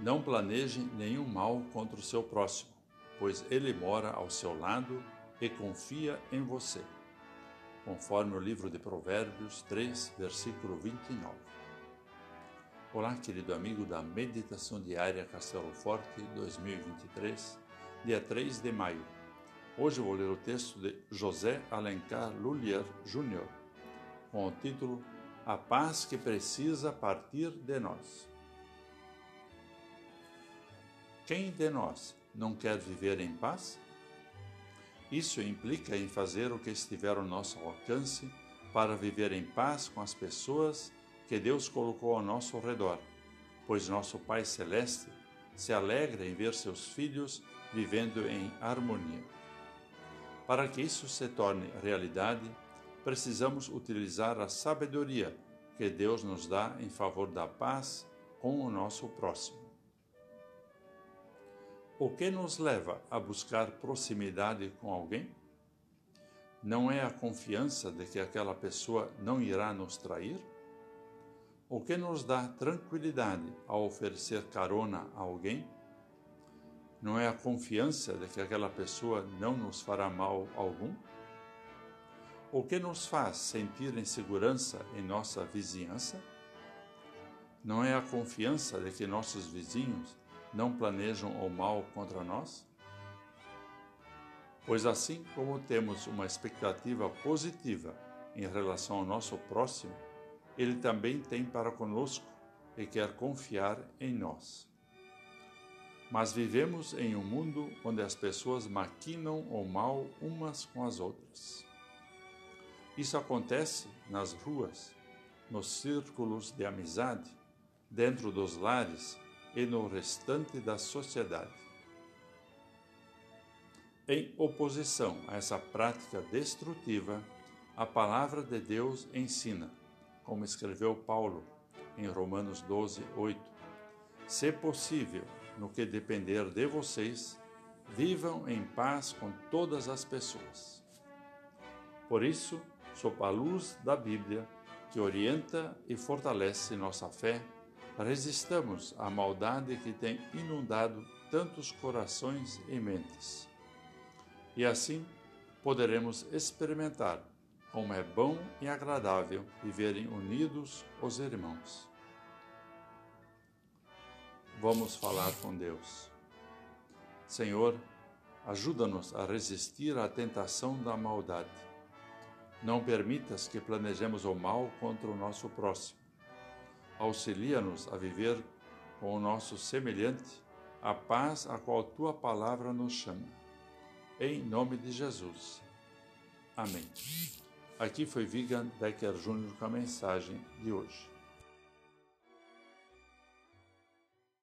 Não planeje nenhum mal contra o seu próximo, pois ele mora ao seu lado e confia em você. Conforme o livro de Provérbios 3, versículo 29. Olá, querido amigo da Meditação Diária Castelo Forte 2023, dia 3 de maio. Hoje vou ler o texto de José Alencar Lullier Jr., com o título A Paz que Precisa Partir de Nós. Quem de nós não quer viver em paz? Isso implica em fazer o que estiver ao nosso alcance para viver em paz com as pessoas que Deus colocou ao nosso redor, pois nosso Pai Celeste se alegra em ver seus filhos vivendo em harmonia. Para que isso se torne realidade, precisamos utilizar a sabedoria que Deus nos dá em favor da paz com o nosso próximo. O que nos leva a buscar proximidade com alguém? Não é a confiança de que aquela pessoa não irá nos trair? O que nos dá tranquilidade ao oferecer carona a alguém? Não é a confiança de que aquela pessoa não nos fará mal algum? O que nos faz sentir insegurança em nossa vizinhança? Não é a confiança de que nossos vizinhos não planejam o mal contra nós? Pois assim como temos uma expectativa positiva em relação ao nosso próximo, ele também tem para conosco e quer confiar em nós. Mas vivemos em um mundo onde as pessoas maquinam o mal umas com as outras. Isso acontece nas ruas, nos círculos de amizade, dentro dos lares e no restante da sociedade. Em oposição a essa prática destrutiva, a palavra de Deus ensina, como escreveu Paulo em Romanos 12, 8: Se possível, no que depender de vocês, vivam em paz com todas as pessoas. Por isso, sob a luz da Bíblia, que orienta e fortalece nossa fé, resistamos à maldade que tem inundado tantos corações e mentes. E assim poderemos experimentar como é bom e agradável viverem unidos os irmãos. Vamos falar com Deus. Senhor, ajuda-nos a resistir à tentação da maldade. Não permitas que planejemos o mal contra o nosso próximo auxilia-nos a viver com o nosso semelhante a paz a qual tua palavra nos chama. Em nome de Jesus. Amém. Aqui foi Vigan Becker Júnior com a mensagem de hoje.